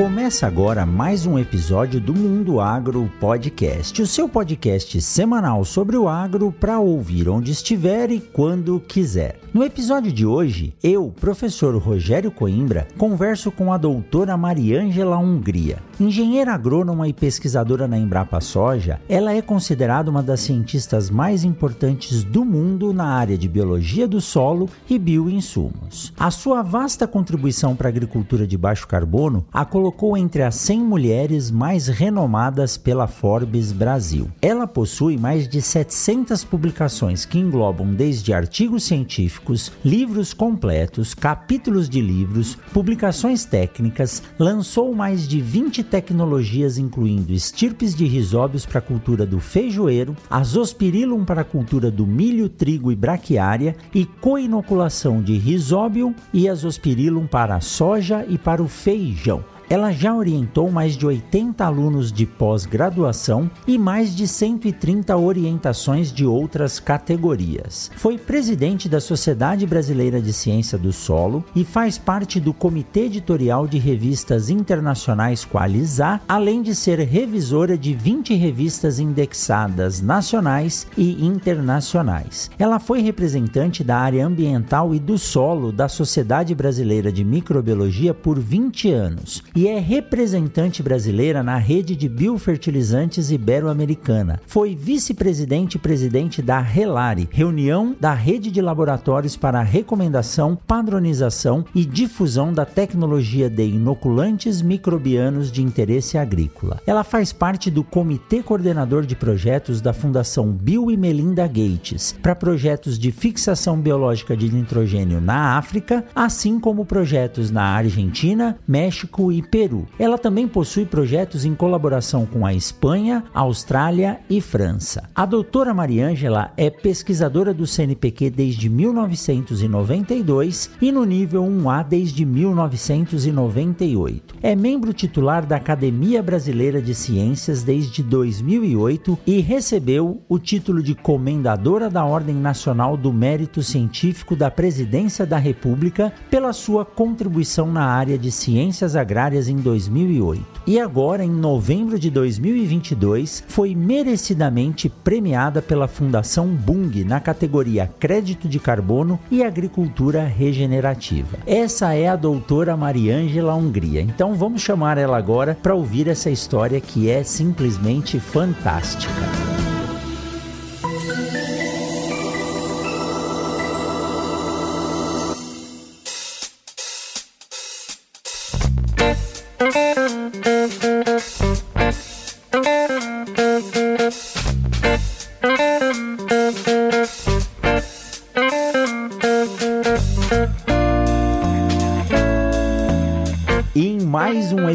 Começa agora mais um episódio do Mundo Agro Podcast, o seu podcast semanal sobre o agro para ouvir onde estiver e quando quiser. No episódio de hoje, eu, professor Rogério Coimbra, converso com a doutora Mariângela Hungria. Engenheira agrônoma e pesquisadora na Embrapa Soja, ela é considerada uma das cientistas mais importantes do mundo na área de biologia do solo e bioinsumos. A sua vasta contribuição para a agricultura de baixo carbono a colocou entre as 100 mulheres mais renomadas pela Forbes Brasil. Ela possui mais de 700 publicações que englobam desde artigos científicos, livros completos, capítulos de livros, publicações técnicas, lançou mais de 20 tecnologias incluindo estirpes de risóbios para a cultura do feijoeiro, azospirillum para a cultura do milho, trigo e braquiária e coinoculação de risóbio e azospirillum para a soja e para o feijão. Ela já orientou mais de 80 alunos de pós-graduação e mais de 130 orientações de outras categorias. Foi presidente da Sociedade Brasileira de Ciência do Solo e faz parte do comitê editorial de revistas internacionais Qualizar, além de ser revisora de 20 revistas indexadas nacionais e internacionais. Ela foi representante da área ambiental e do solo da Sociedade Brasileira de Microbiologia por 20 anos e é representante brasileira na rede de biofertilizantes ibero-americana. Foi vice-presidente e presidente da RELARE, reunião da rede de laboratórios para recomendação, padronização e difusão da tecnologia de inoculantes microbianos de interesse agrícola. Ela faz parte do comitê coordenador de projetos da Fundação Bill e Melinda Gates para projetos de fixação biológica de nitrogênio na África, assim como projetos na Argentina, México e Peru. Ela também possui projetos em colaboração com a Espanha, Austrália e França. A doutora Mariângela é pesquisadora do CNPq desde 1992 e no nível 1A desde 1998. É membro titular da Academia Brasileira de Ciências desde 2008 e recebeu o título de Comendadora da Ordem Nacional do Mérito Científico da Presidência da República pela sua contribuição na área de ciências agrárias em 2008 e agora, em novembro de 2022, foi merecidamente premiada pela Fundação Bung na categoria Crédito de Carbono e Agricultura Regenerativa. Essa é a doutora Mariângela Hungria. Então vamos chamar ela agora para ouvir essa história que é simplesmente fantástica.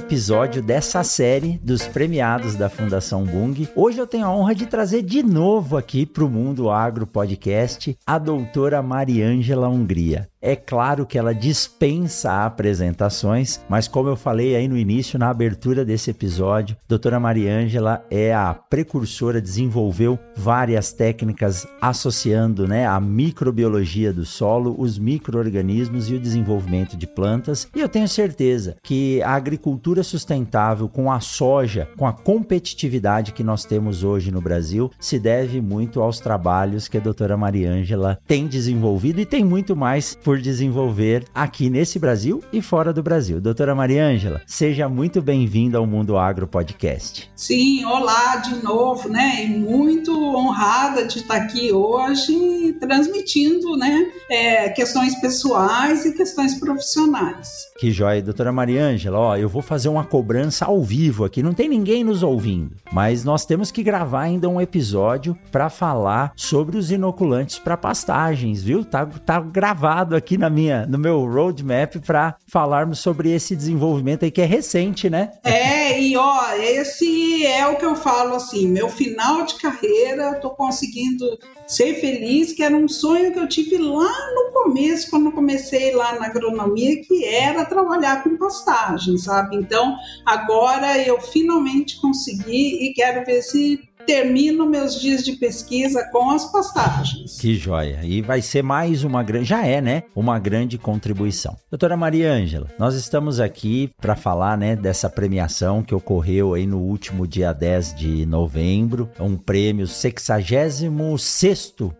Episódio dessa série dos premiados da Fundação Bung. Hoje eu tenho a honra de trazer de novo aqui para o Mundo Agro Podcast a doutora Mariângela Hungria. É claro que ela dispensa apresentações, mas como eu falei aí no início, na abertura desse episódio, doutora Mariângela é a precursora, desenvolveu várias técnicas associando né, a microbiologia do solo, os micro-organismos e o desenvolvimento de plantas. E eu tenho certeza que a agricultura sustentável com a soja, com a competitividade que nós temos hoje no Brasil, se deve muito aos trabalhos que a doutora Mariângela tem desenvolvido e tem muito mais por desenvolver aqui nesse Brasil e fora do Brasil. Doutora Mariângela, seja muito bem-vinda ao Mundo Agro Podcast. Sim, olá de novo, né? E muito honrada de estar aqui hoje transmitindo, né? É, questões pessoais e questões profissionais. Que joia, doutora Mariângela. Ó, eu vou fazer uma cobrança ao vivo aqui, não tem ninguém nos ouvindo, mas nós temos que gravar ainda um episódio para falar sobre os inoculantes para pastagens, viu? Tá, tá gravado aqui aqui na minha, no meu roadmap para falarmos sobre esse desenvolvimento aí que é recente, né? É, e ó, esse é o que eu falo assim, meu final de carreira, eu tô conseguindo ser feliz, que era um sonho que eu tive lá no começo, quando comecei lá na agronomia, que era trabalhar com pastagem, sabe? Então, agora eu finalmente consegui e quero ver se termino meus dias de pesquisa com as pastagens. Que joia! E vai ser mais uma grande, já é, né? Uma grande contribuição. Doutora Maria Ângela, nós estamos aqui para falar, né, dessa premiação que ocorreu aí no último dia 10 de novembro, um prêmio 66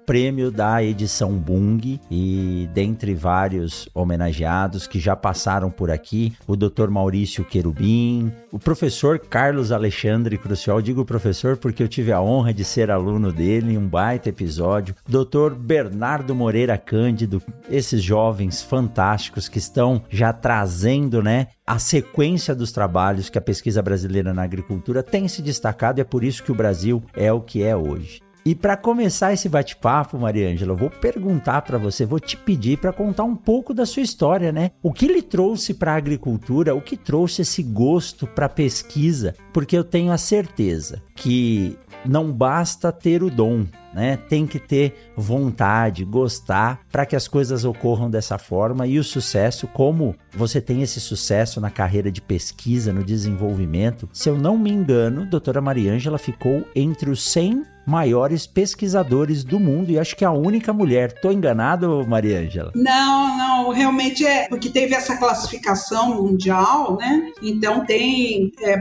prêmio da edição Bung e dentre vários homenageados que já passaram por aqui, o Dr. Maurício Querubim, o professor Carlos Alexandre Crucial, digo professor porque eu tive a honra de ser aluno dele em um baita episódio. Dr. Bernardo Moreira Cândido, esses jovens fantásticos que estão já trazendo, né, a sequência dos trabalhos que a pesquisa brasileira na agricultura tem se destacado e é por isso que o Brasil é o que é hoje. E para começar esse bate-papo, Maria Ângela, vou perguntar para você, vou te pedir para contar um pouco da sua história, né? O que lhe trouxe para a agricultura? O que trouxe esse gosto para pesquisa? Porque eu tenho a certeza que não basta ter o dom, né? Tem que ter vontade, gostar para que as coisas ocorram dessa forma e o sucesso, como você tem esse sucesso na carreira de pesquisa, no desenvolvimento. Se eu não me engano, doutora Mariângela ficou entre os 100 maiores pesquisadores do mundo e acho que é a única mulher. Tô enganado, Maria Ângela? Não, não, realmente é porque teve essa classificação mundial, né? Então tem é,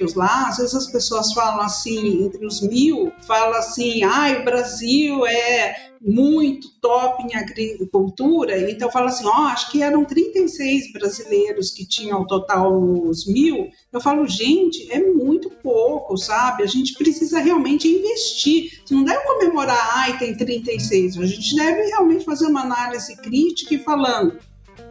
brasileiros lá. Às vezes as pessoas falam assim, entre os mil, fala assim, ah, o Brasil é muito top em agricultura, então fala assim, ó, oh, acho que eram 36 brasileiros que tinham ao total os mil. Eu falo, gente, é muito pouco, sabe? A gente precisa realmente investir. Não deve comemorar, ai, tem 36. A gente deve realmente fazer uma análise crítica e falando,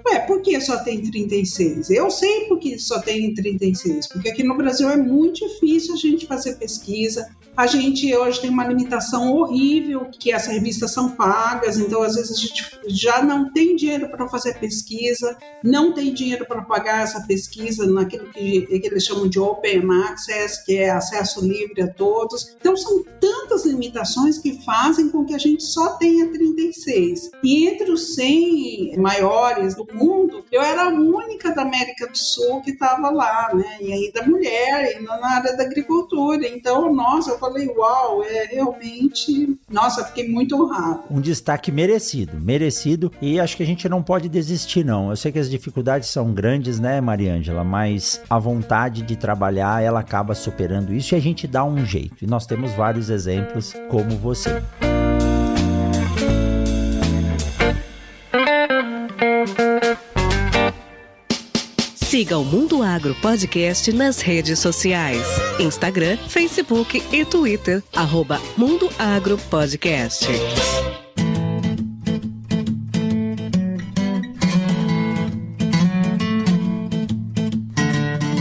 Ué, por que só tem 36? Eu sei por que só tem 36, porque aqui no Brasil é muito difícil a gente fazer pesquisa, a gente hoje tem uma limitação horrível, que as revistas são pagas, então às vezes a gente já não tem dinheiro para fazer pesquisa, não tem dinheiro para pagar essa pesquisa naquilo que, que eles chamam de Open Access, que é acesso livre a todos. Então são tantas limitações que fazem com que a gente só tenha 36. E entre os 100 maiores do mundo, eu era a única da América do Sul que estava lá, né? E ainda mulher, ainda na área da agricultura. Então, nossa, eu falei, uau, é realmente. Nossa, fiquei muito honrado. Um destaque merecido, merecido. E acho que a gente não pode desistir, não. Eu sei que as dificuldades são grandes, né, Mariângela? Mas a vontade de trabalhar, ela acaba superando isso e a gente dá um jeito. E nós temos vários exemplos como você. Siga o Mundo Agro Podcast nas redes sociais: Instagram, Facebook e Twitter. Arroba Mundo Agro Podcast.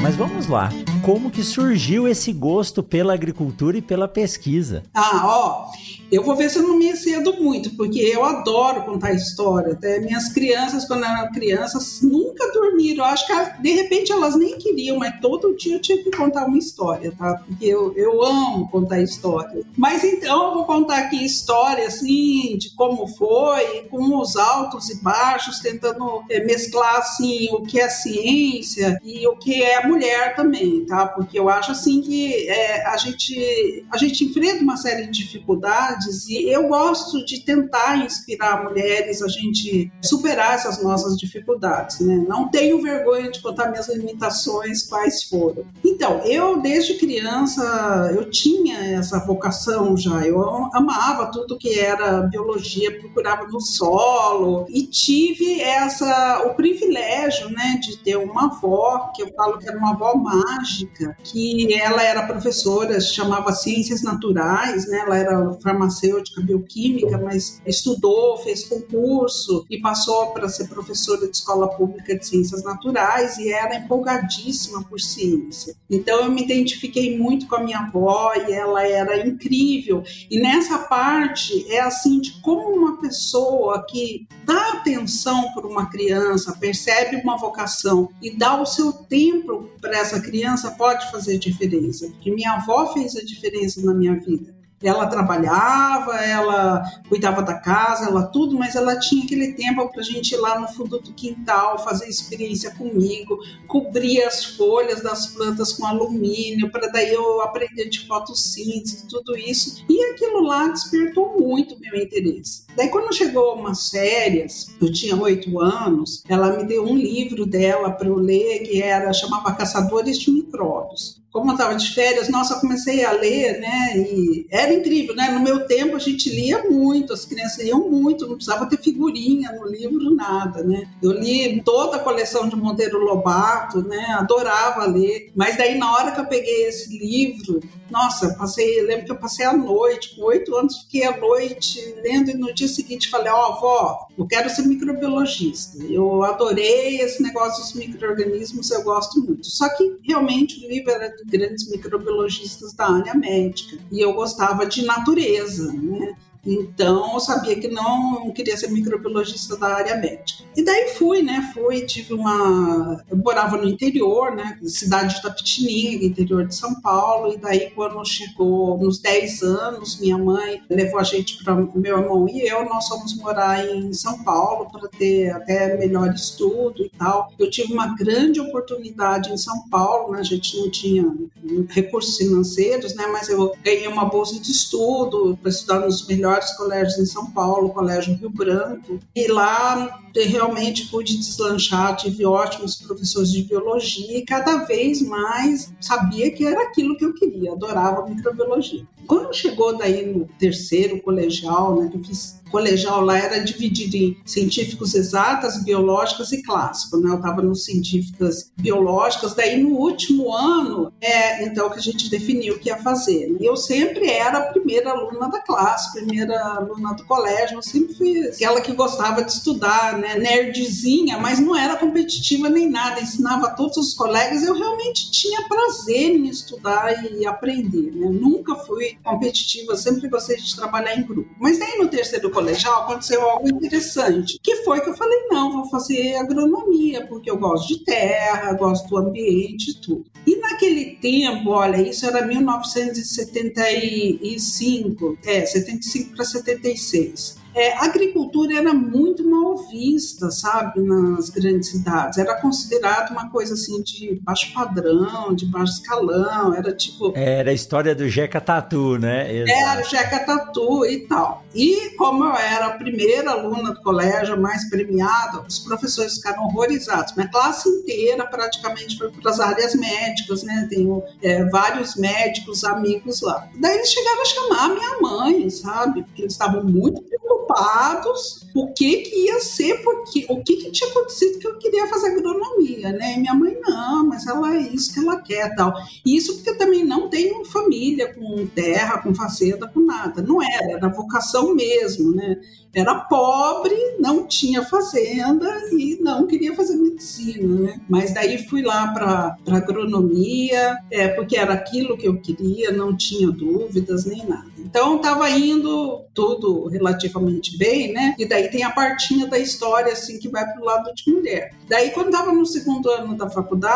Mas vamos lá. Como que surgiu esse gosto pela agricultura e pela pesquisa? Ah, ó, eu vou ver se eu não me excedo muito, porque eu adoro contar história. Até minhas crianças, quando eram crianças, nunca dormiram. Eu acho que de repente elas nem queriam, mas todo dia eu tinha que contar uma história, tá? Porque eu, eu amo contar história. Mas então eu vou contar aqui história assim de como foi, com os altos e baixos, tentando é, mesclar assim o que é ciência e o que é mulher também, tá? Porque eu acho assim que é, a gente a gente enfrenta uma série de dificuldades dificuldades e eu gosto de tentar inspirar mulheres a gente superar essas nossas dificuldades, né? Não tenho vergonha de contar minhas limitações quais foram. Então, eu desde criança eu tinha essa vocação já, eu amava tudo que era biologia, procurava no solo e tive essa o privilégio, né, de ter uma avó que eu falo que era uma avó mágica, que ela era professora, chamava Ciências Naturais, né? Ela era farmacêutica farmacêutica, bioquímica, mas estudou, fez concurso e passou para ser professora de escola pública de ciências naturais e era empolgadíssima por ciência. Então eu me identifiquei muito com a minha avó e ela era incrível. E nessa parte é assim de como uma pessoa que dá atenção por uma criança, percebe uma vocação e dá o seu tempo para essa criança pode fazer diferença. Porque minha avó fez a diferença na minha vida. Ela trabalhava, ela cuidava da casa, ela tudo, mas ela tinha aquele tempo para a gente ir lá no fundo do quintal, fazer experiência comigo, cobrir as folhas das plantas com alumínio, para daí eu aprender de fotossíntese, tudo isso. E aquilo lá despertou muito meu interesse. Daí, quando chegou umas férias, eu tinha oito anos, ela me deu um livro dela para eu ler, que era chamava Caçadores de Micróbios como eu estava de férias, nossa, eu comecei a ler, né? E era incrível, né? No meu tempo a gente lia muito, as crianças liam muito, não precisava ter figurinha no livro, nada, né? Eu li toda a coleção de Monteiro Lobato, né? Adorava ler, mas daí na hora que eu peguei esse livro, nossa, passei, lembro que eu passei a noite, com oito anos, fiquei a noite lendo e no dia seguinte falei, ó, oh, avó, eu quero ser microbiologista. Eu adorei esse negócio dos micro-organismos, eu gosto muito. Só que realmente o livro era grandes microbiologistas da área médica e eu gostava de natureza, né? Então, eu sabia que não queria ser microbiologista da área médica. E daí fui, né? Fui, tive uma. Eu morava no interior, né? Cidade de Tapetininga, interior de São Paulo. E daí, quando chegou nos 10 anos, minha mãe levou a gente para meu irmão e eu, nós fomos morar em São Paulo para ter até melhor estudo e tal. Eu tive uma grande oportunidade em São Paulo, né? A gente não tinha recursos financeiros, né? Mas eu ganhei uma bolsa de estudo para estudar nos melhores melhores colégios em São Paulo, Colégio Rio Branco, e lá realmente pude deslanchar, tive ótimos professores de biologia e cada vez mais sabia que era aquilo que eu queria, adorava microbiologia. Quando chegou daí no terceiro colegial, né, que eu fiz colegial lá era dividido em científicos exatas, biológicas e clássicos, né? Eu estava nos científicas biológicas, daí no último ano é então que a gente definiu o que ia fazer. E eu sempre era a primeira aluna da classe, primeira aluna do colégio, eu sempre fui aquela que gostava de estudar, né? Nerdzinha, mas não era competitiva nem nada, ensinava a todos os colegas, eu realmente tinha prazer em estudar e aprender, né? Nunca fui competitiva, sempre gostei de trabalhar em grupo. Mas daí no terceiro colegial aconteceu algo interessante, que foi que eu falei, não, vou fazer agronomia, porque eu gosto de terra, gosto do ambiente e tudo. E naquele tempo, olha, isso era 1975, é, 75 para 76 é, a agricultura era muito mal vista, sabe, nas grandes cidades. Era considerado uma coisa assim de baixo padrão, de baixo escalão, era tipo... Era a história do Jeca Tatu, né? Exato. Era o Jeca Tatu e tal. E como eu era a primeira aluna do colégio, mais premiada, os professores ficaram horrorizados. Minha classe inteira praticamente foi para as áreas médicas, né? Tenho é, vários médicos, amigos lá. Daí eles chegaram a chamar a minha mãe, sabe? Porque eles estavam muito preocupados preocupados o que que ia ser, porque o que que tinha acontecido que eu queria fazer agronomia, né? Minha mãe, não, mas ela é isso que ela quer tal. E isso porque eu também não tenho família com terra, com fazenda, com nada. Não era, era vocação mesmo, né? Era pobre, não tinha fazenda e não queria fazer medicina, né? Mas daí fui lá para agronomia, é, porque era aquilo que eu queria, não tinha dúvidas nem nada. Então estava indo tudo relativamente bem, né? E daí tem a partinha da história assim que vai para o lado de mulher. Daí quando estava no segundo ano da faculdade,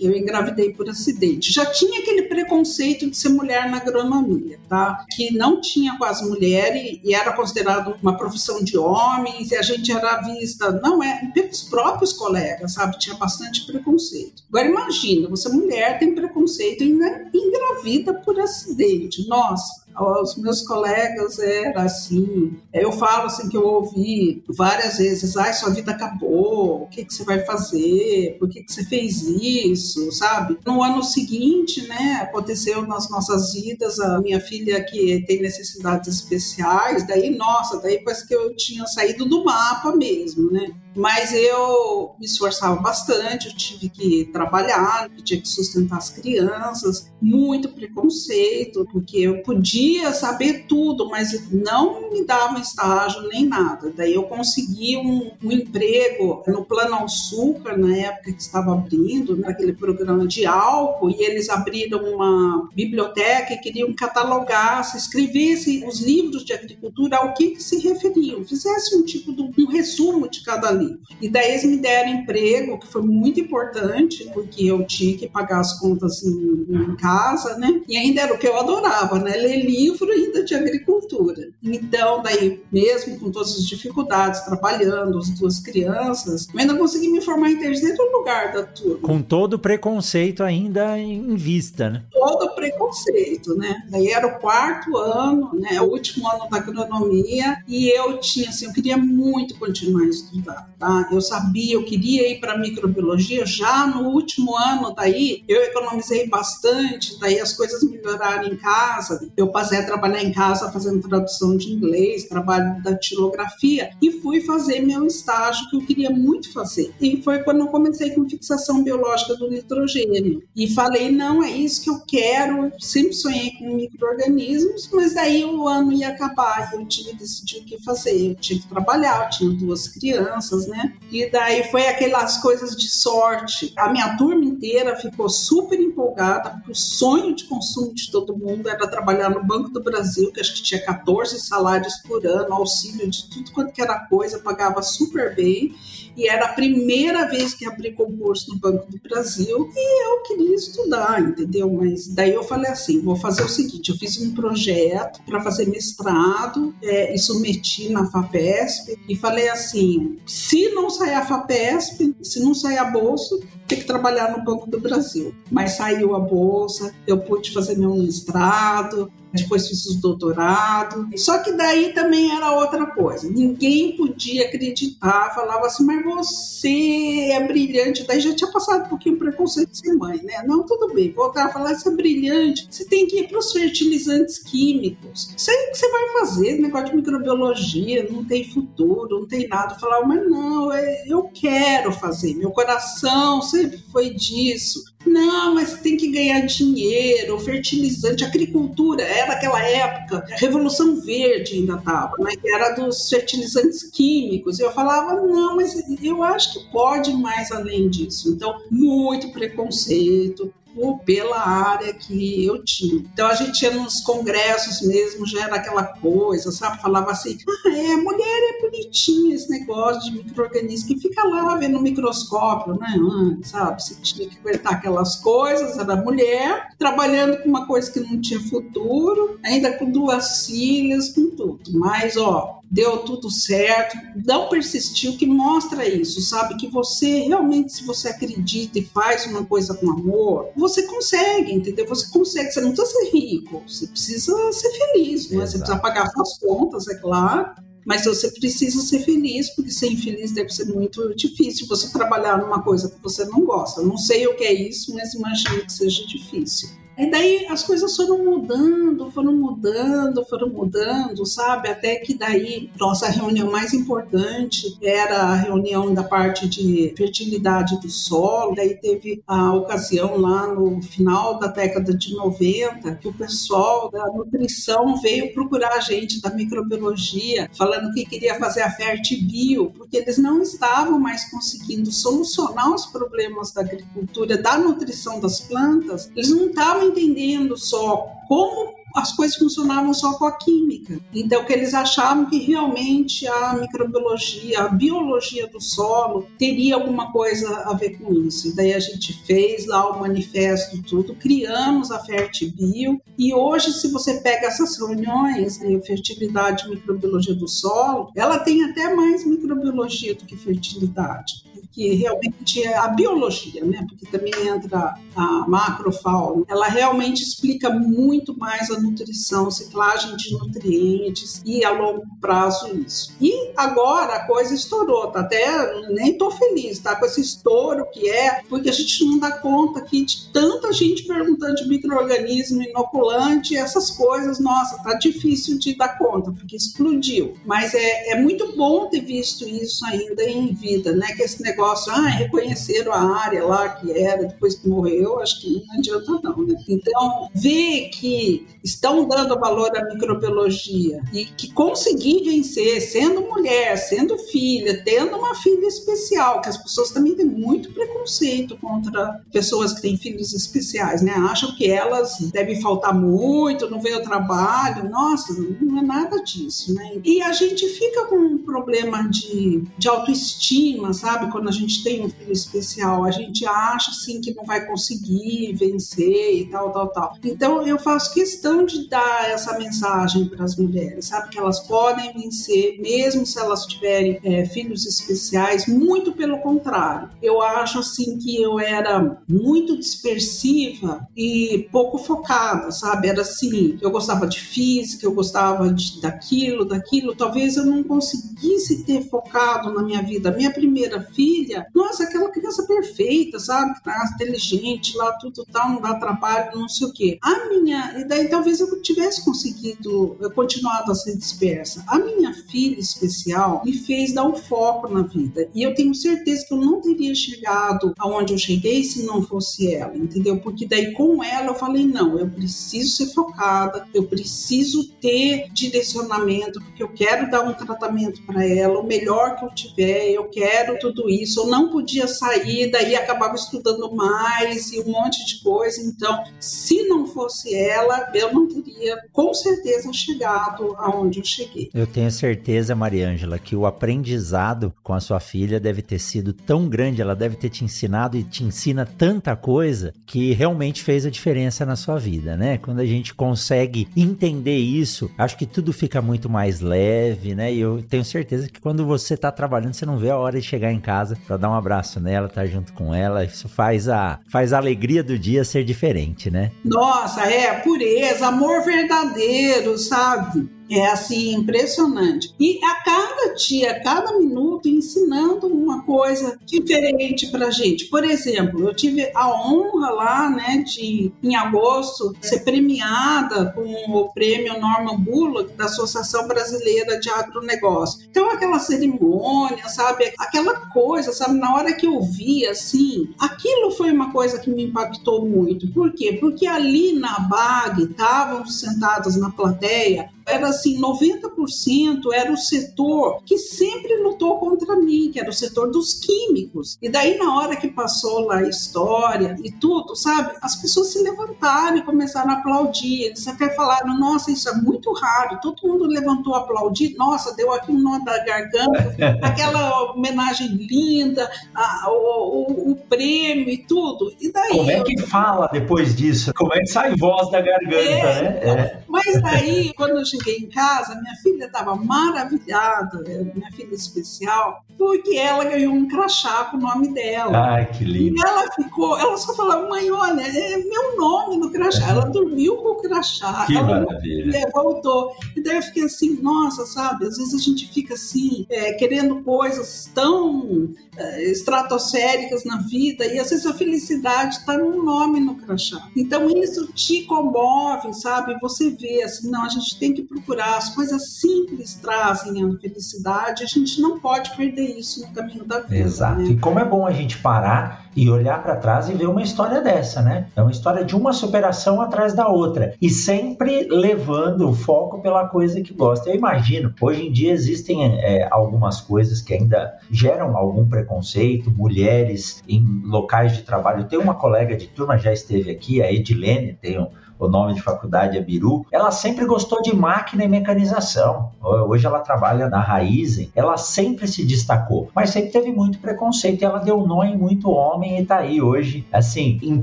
eu engravidei por acidente. Já tinha aquele preconceito de ser mulher na agronomia, tá? Que não tinha quase mulher e, e era considerado uma profissão de homens e a gente era vista, não é, pelos próprios colegas, sabe? Tinha bastante preconceito. Agora imagina, você mulher tem preconceito e engravida por acidente. Nossa, os meus colegas era assim. Eu falo assim que eu ouvi várias vezes: ai, sua vida acabou, o que, que você vai fazer? Por que, que você fez isso? Sabe? No ano seguinte, né, aconteceu nas nossas vidas a minha filha que tem necessidades especiais, daí, nossa, daí parece que eu tinha saído do mapa mesmo, né? Mas eu me esforçava bastante, eu tive que trabalhar, tinha que sustentar as crianças, muito preconceito, porque eu podia saber tudo, mas não me dava estágio nem nada. Daí eu consegui um, um emprego no Plano Açúcar, na época que estava abrindo, naquele né, programa de álcool, e eles abriram uma biblioteca e queriam catalogar, se escrevesse os livros de agricultura ao que, que se referiam, fizesse um tipo de um resumo de cada livro. E daí eles me deram emprego, que foi muito importante, porque eu tinha que pagar as contas em, em casa, né? E ainda era o que eu adorava, né? Ler livro ainda de agricultura. Então, daí, mesmo com todas as dificuldades, trabalhando, as duas crianças, eu ainda consegui me formar em terceiro lugar da turma. Com todo o preconceito ainda em vista, né? Todo o preconceito, né? Daí era o quarto ano, né? O último ano da agronomia, e eu tinha, assim, eu queria muito continuar a estudar, tá? Eu sabia, eu queria ir para microbiologia já no último ano, daí eu economizei bastante, daí as coisas melhoraram em casa, eu passei a trabalhar em casa fazendo tradução de inglês, trabalho da tilografia, e fui fazer meu estágio que eu queria muito fazer. E foi quando eu comecei com fixação biológica do nitrogênio. E falei, não, é isso que eu quero, sempre sonhei com micro-organismos, mas daí o ano ia acabar e eu tive que decidir o que fazer. Eu tinha que trabalhar, eu tinha duas crianças, né? E daí foi aquelas coisas de sorte. A minha turma inteira ficou super empolgada, porque o sonho de consumo de todo mundo era trabalhar no Banco do Brasil, que acho que tinha 14 salários por ano, auxílio de tudo quanto que era coisa, pagava super bem e era a primeira vez que abri concurso no Banco do Brasil e eu queria estudar, entendeu? Mas daí eu falei assim, vou fazer o seguinte, eu fiz um projeto para fazer mestrado é, e submeti na FAPESP e falei assim, se não sair a FAPESP, se não sair a bolsa, tem que trabalhar no Banco do Brasil. Mas saiu a bolsa, eu pude fazer meu mestrado, depois fiz o doutorado. Só que daí também era outra coisa. Ninguém podia acreditar, falava assim, mas você é brilhante. Daí já tinha passado um pouquinho o preconceito de ser mãe, né? Não, tudo bem. Voltar a falar, você é brilhante. Você tem que ir para os fertilizantes químicos. Isso aí que você vai fazer, negócio de microbiologia, não tem futuro, não tem nada. Falava, mas não, é, eu quero fazer. Meu coração sempre foi disso. Não, mas tem que ganhar dinheiro, fertilizante, agricultura, era aquela época, a Revolução Verde ainda estava, né? era dos fertilizantes químicos. E eu falava, não, mas eu acho que pode mais além disso. Então, muito preconceito, por, pela área que eu tinha. Então a gente ia nos congressos mesmo, já era aquela coisa, sabe? Falava assim: ah, é, mulher é bonitinha esse negócio de microorganismo que fica lá vendo no microscópio, né? Sabe? Você tinha que aguentar aquelas coisas, era mulher, trabalhando com uma coisa que não tinha futuro, ainda com duas filhas, com tudo. Mas, ó, deu tudo certo, não persistiu, que mostra isso, sabe? Que você realmente, se você acredita e faz uma coisa com amor, você consegue, entendeu? Você consegue, você não precisa ser rico, você precisa ser feliz, né? Você precisa pagar suas contas, é claro. Mas você precisa ser feliz, porque ser infeliz deve ser muito difícil. Você trabalhar numa coisa que você não gosta. Eu não sei o que é isso, mas imagino que seja difícil. E daí as coisas foram mudando, foram mudando, foram mudando, sabe? Até que daí nossa reunião mais importante era a reunião da parte de fertilidade do solo. Daí teve a ocasião lá no final da década de 90 que o pessoal da nutrição veio procurar a gente da microbiologia, falando que queria fazer a Fertibio, porque eles não estavam mais conseguindo solucionar os problemas da agricultura, da nutrição das plantas. Eles não estavam entendendo só como as coisas funcionavam só com a química. Então, que eles achavam que realmente a microbiologia, a biologia do solo teria alguma coisa a ver com isso. Daí a gente fez lá o manifesto tudo, criamos a Fertibio e hoje, se você pega essas reuniões, né, fertilidade e microbiologia do solo, ela tem até mais microbiologia do que fertilidade que realmente é a biologia, né? Porque também entra a macrofauna. Ela realmente explica muito mais a nutrição, ciclagem de nutrientes e a longo prazo isso. E agora a coisa estourou, tá até nem tô feliz, tá? Com esse estouro que é, porque a gente não dá conta aqui de tanta gente perguntando de microorganismo inoculante, essas coisas, nossa, tá difícil de dar conta, porque explodiu. Mas é, é muito bom ter visto isso ainda em vida, né? Que esse negócio negócio, ah, reconheceram a área lá que era depois que morreu, acho que não adianta não, né? Então, ver que estão dando valor à microbiologia e que conseguir vencer, sendo mulher, sendo filha, tendo uma filha especial, que as pessoas também têm muito preconceito contra pessoas que têm filhos especiais, né? Acham que elas devem faltar muito, não veio ao trabalho. Nossa, não é nada disso, né? E a gente fica com um problema de, de autoestima, sabe? Quando a gente tem um filho especial, a gente acha assim que não vai conseguir vencer e tal, tal, tal. Então eu faço questão de dar essa mensagem para as mulheres, sabe? Que elas podem vencer, mesmo se elas tiverem é, filhos especiais, muito pelo contrário. Eu acho assim que eu era muito dispersiva e pouco focada, sabe? Era assim, eu gostava de física, eu gostava de, daquilo, daquilo. Talvez eu não conseguisse ter focado na minha vida. Minha primeira filha, nossa, aquela criança perfeita, sabe? Tá inteligente, lá tudo tal, não dá trabalho, não sei o quê. A minha, e daí talvez eu tivesse conseguido, eu continuado a ser dispersa. A minha filha especial me fez dar um foco na vida. E eu tenho certeza que eu não teria chegado aonde eu cheguei se não fosse ela, entendeu? Porque daí com ela eu falei, não, eu preciso ser focada, eu preciso ter direcionamento, porque eu quero dar um tratamento para ela, o melhor que eu tiver, eu quero tudo isso. Eu não podia sair, daí acabava estudando mais e um monte de coisa. Então, se não fosse ela, eu não teria com certeza chegado aonde eu cheguei. Eu tenho certeza, Mariângela, que o aprendizado com a sua filha deve ter sido tão grande, ela deve ter te ensinado e te ensina tanta coisa que realmente fez a diferença na sua vida, né? Quando a gente consegue entender isso, acho que tudo fica muito mais leve, né? E eu tenho certeza que quando você tá trabalhando, você não vê a hora de chegar em casa para dar um abraço nela, estar tá junto com ela. Isso faz a, faz a alegria do dia ser diferente, né? Nossa, é pureza, amor verdadeiro, sabe? É assim, impressionante. E a cada dia, a cada minuto, ensinando uma coisa diferente para gente. Por exemplo, eu tive a honra lá, né, de, em agosto, ser premiada com o prêmio Norman Bullock da Associação Brasileira de Agronegócio. Então, aquela cerimônia, sabe, aquela coisa, sabe, na hora que eu vi, assim, aquilo foi uma coisa que me impactou muito. Por quê? Porque ali na BAG, estavam sentadas na plateia era assim, 90% era o setor que sempre lutou contra mim, que era o setor dos químicos. E daí, na hora que passou lá a história e tudo, sabe, as pessoas se levantaram e começaram a aplaudir. Eles até falaram: nossa, isso é muito raro. Todo mundo levantou a aplaudir. Nossa, deu aqui um nó da garganta, aquela homenagem linda, a, o, o, o, prêmio e tudo. E daí. Como é que fala depois disso? Como é que sai voz da garganta, é, né? É. Mas daí, quando eu cheguei em casa, minha filha estava maravilhada, minha filha especial, porque ela ganhou um crachá com o nome dela. Ai, que lindo. E ela ficou, ela só falava, mãe, olha, é meu nome no crachá. Ela dormiu com o crachá. Que ela maravilha. É, voltou. E daí eu fiquei assim, nossa, sabe? Às vezes a gente fica assim, é, querendo coisas tão é, estratosféricas na vida e às vezes a felicidade está no nome no crachá. Então isso te comove, sabe? Você vê assim, não, a gente tem que procurar. As coisas simples trazem a felicidade. A gente não pode perder isso no caminho da vida. Exato. Né? E como é bom a gente parar e olhar para trás e ver uma história dessa, né? É uma história de uma superação atrás da outra e sempre levando o foco pela coisa que gosta. Eu imagino, hoje em dia existem é, algumas coisas que ainda geram algum preconceito, mulheres em locais de trabalho. Tem uma colega de turma já esteve aqui, a Edilene, tem um o nome de faculdade é Biru, ela sempre gostou de máquina e mecanização. Hoje ela trabalha na Raizen, ela sempre se destacou, mas sempre teve muito preconceito e ela deu em muito homem e tá aí hoje, assim, em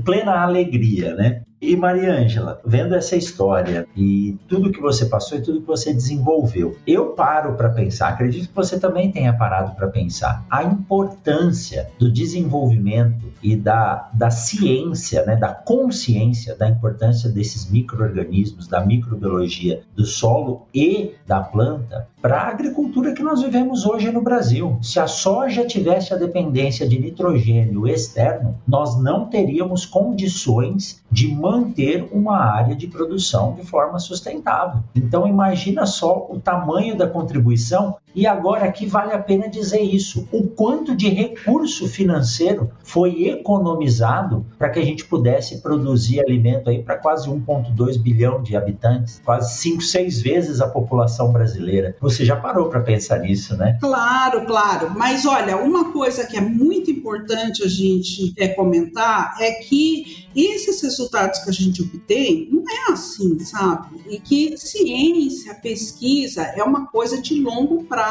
plena alegria, né? E Maria Ângela, vendo essa história e tudo que você passou e tudo que você desenvolveu, eu paro para pensar, acredito que você também tenha parado para pensar, a importância do desenvolvimento e da, da ciência, né, da consciência da importância desses micro-organismos, da microbiologia do solo e da planta para a agricultura que nós vivemos hoje no Brasil. Se a soja tivesse a dependência de nitrogênio externo, nós não teríamos condições de manter manter uma área de produção de forma sustentável. Então imagina só o tamanho da contribuição e agora aqui vale a pena dizer isso. O quanto de recurso financeiro foi economizado para que a gente pudesse produzir alimento aí para quase 1,2 bilhão de habitantes, quase 5, 6 vezes a população brasileira. Você já parou para pensar nisso, né? Claro, claro. Mas olha, uma coisa que é muito importante a gente é, comentar é que esses resultados que a gente obtém não é assim, sabe? E que ciência, pesquisa é uma coisa de longo prazo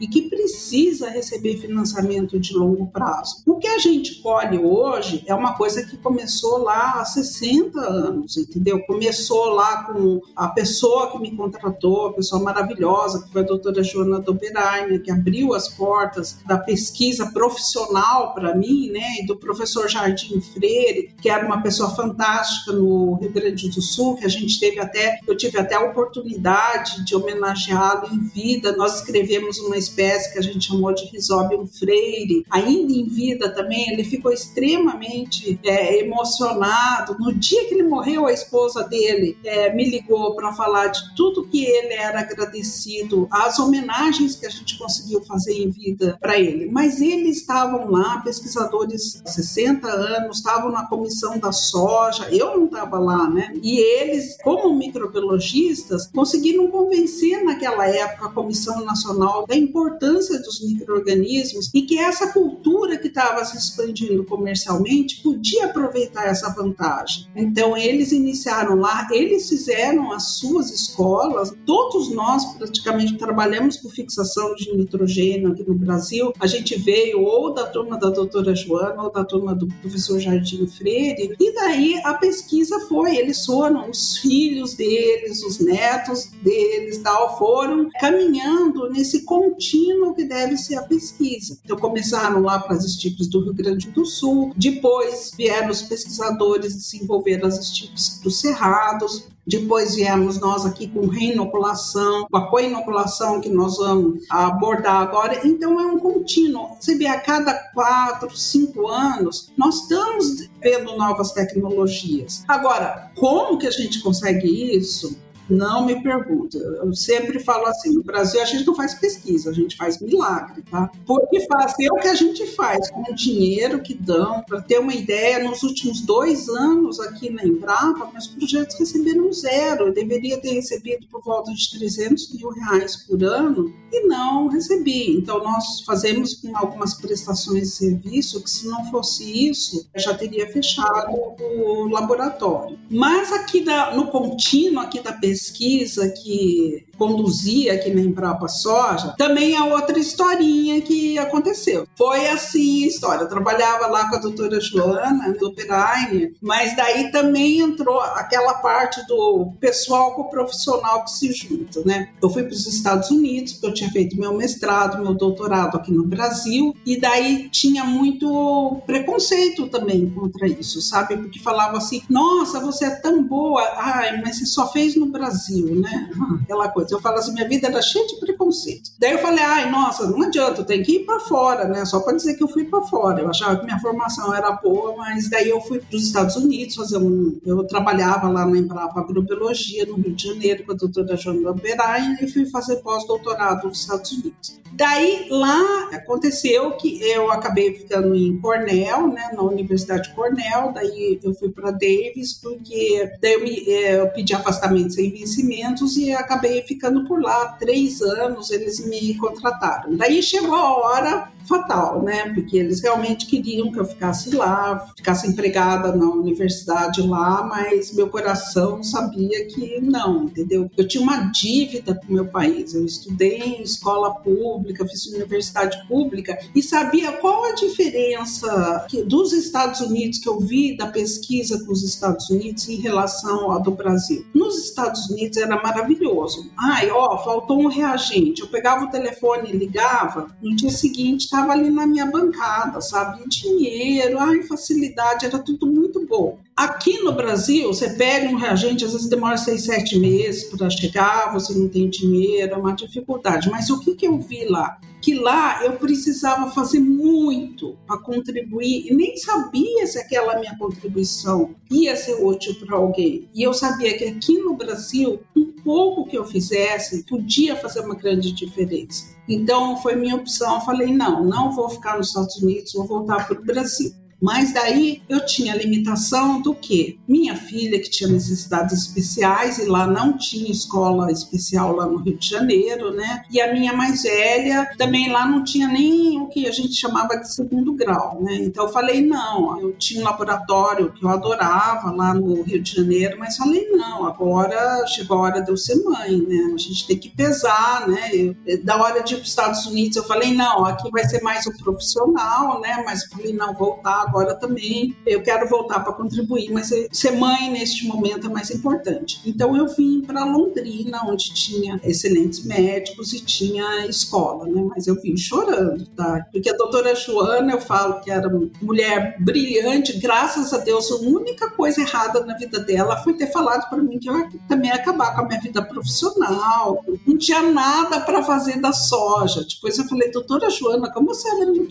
e que precisa receber financiamento de longo prazo. O que a gente colhe hoje é uma coisa que começou lá há 60 anos, entendeu? Começou lá com a pessoa que me contratou, a pessoa maravilhosa, que foi a doutora Joana Doberainer, que abriu as portas da pesquisa profissional para mim, né? E do professor Jardim Freire, que era uma pessoa fantástica no Rio Grande do Sul, que a gente teve até, eu tive até a oportunidade de homenageá-lo em vida. Nós escrevemos uma espécie que a gente chamou de Rhizobium Freire. Ainda em vida também, ele ficou extremamente é, emocionado. No dia que ele morreu, a esposa dele é, me ligou para falar de tudo que ele era agradecido, as homenagens que a gente conseguiu fazer em vida para ele. Mas eles estavam lá, pesquisadores 60 anos, estavam na comissão da soja, eu não estava lá, né? E eles, como microbiologistas, conseguiram convencer naquela época a Comissão Nacional da importância dos micro-organismos e que essa cultura que estava se expandindo comercialmente podia aproveitar essa vantagem. Então, eles iniciaram lá, eles fizeram as suas escolas, todos nós praticamente trabalhamos com fixação de nitrogênio aqui no Brasil. A gente veio ou da turma da doutora Joana ou da turma do professor Jardim Freire, e daí a pesquisa foi, eles foram, os filhos deles, os netos deles, tal, foram caminhando nesse contínuo que deve ser a pesquisa. Então começaram lá para as estípulas do Rio Grande do Sul, depois vieram os pesquisadores desenvolver as estípulas dos cerrados, depois viemos nós aqui com reinoculação, com a co-inoculação que nós vamos abordar agora. Então é um contínuo. Você vê, a cada quatro, cinco anos, nós estamos vendo novas tecnologias. Agora, como que a gente consegue isso? Não me pergunte. Eu sempre falo assim: no Brasil a gente não faz pesquisa, a gente faz milagre, tá? Porque fazer o que a gente faz com o dinheiro que dão, para ter uma ideia, nos últimos dois anos aqui na Embrapa, meus projetos receberam zero. Eu deveria ter recebido por volta de 300 mil reais por ano e não recebi. Então, nós fazemos com algumas prestações de serviço que, se não fosse isso, já teria fechado o laboratório. Mas aqui da, no contínuo aqui da pesquisa, pesquisa que conduzia aqui na Embrapa Soja, também é outra historinha que aconteceu. Foi assim a história. Eu trabalhava lá com a doutora Joana, do Operaine, mas daí também entrou aquela parte do pessoal com o profissional que se junta, né? Eu fui para os Estados Unidos, porque eu tinha feito meu mestrado, meu doutorado aqui no Brasil, e daí tinha muito preconceito também contra isso, sabe? Porque falava assim: nossa, você é tão boa, ai, mas você só fez no Brasil Brasil, né? Aquela coisa. Eu falo assim, minha vida era cheia de preconceito. Daí eu falei, ai, nossa, não adianta, tenho que ir para fora, né? Só para dizer que eu fui para fora. Eu achava que minha formação era boa, mas daí eu fui para os Estados Unidos fazer um. Eu trabalhava lá na Embrapa Agrobiologia, no Rio de Janeiro, com a doutora Joana Berai, e fui fazer pós-doutorado nos Estados Unidos. Daí lá aconteceu que eu acabei ficando em Cornell, né, na Universidade de Cornell, daí eu fui para Davis, porque daí eu, me, eh, eu pedi afastamento sem vencimentos e acabei ficando por lá três anos, eles me contrataram. Daí chegou a hora fatal, né? Porque eles realmente queriam que eu ficasse lá, ficasse empregada na universidade lá, mas meu coração sabia que não, entendeu? Eu tinha uma dívida com meu país. Eu estudei em escola pública, fiz universidade pública e sabia qual a diferença que, dos Estados Unidos que eu vi da pesquisa com os Estados Unidos em relação ao do Brasil. Nos Estados Unidos era maravilhoso. Ai, ó, faltou um reagente. Eu pegava o telefone e ligava, no dia seguinte estava ali na minha bancada, sabe? Dinheiro, ai, facilidade, era tudo muito bom. Aqui no Brasil, você pega um reagente, às vezes demora seis, sete meses para chegar, você não tem dinheiro, é uma dificuldade. Mas o que, que eu vi lá? Que lá eu precisava fazer muito para contribuir e nem sabia se aquela minha contribuição ia ser útil para alguém. E eu sabia que aqui no Brasil, um pouco que eu fizesse podia fazer uma grande diferença. Então foi minha opção. Eu falei: não, não vou ficar nos Estados Unidos, vou voltar para o Brasil. Mas daí eu tinha limitação do que? Minha filha, que tinha necessidades especiais, e lá não tinha escola especial lá no Rio de Janeiro, né? E a minha mais velha, também lá não tinha nem o que a gente chamava de segundo grau, né? Então eu falei, não, eu tinha um laboratório que eu adorava lá no Rio de Janeiro, mas falei, não, agora chegou a hora de eu ser mãe, né? A gente tem que pesar, né? Eu, da hora de ir para os Estados Unidos, eu falei, não, aqui vai ser mais o um profissional, né? Mas falei, não, voltar agora também eu quero voltar para contribuir, mas ser mãe neste momento é mais importante. Então eu vim para Londrina, onde tinha excelentes médicos e tinha escola, né? Mas eu vim chorando, tá? Porque a doutora Joana, eu falo que era mulher brilhante, graças a Deus, a única coisa errada na vida dela foi ter falado para mim que eu também acabar com a minha vida profissional, não tinha nada para fazer da soja. Depois eu falei, doutora Joana, como você não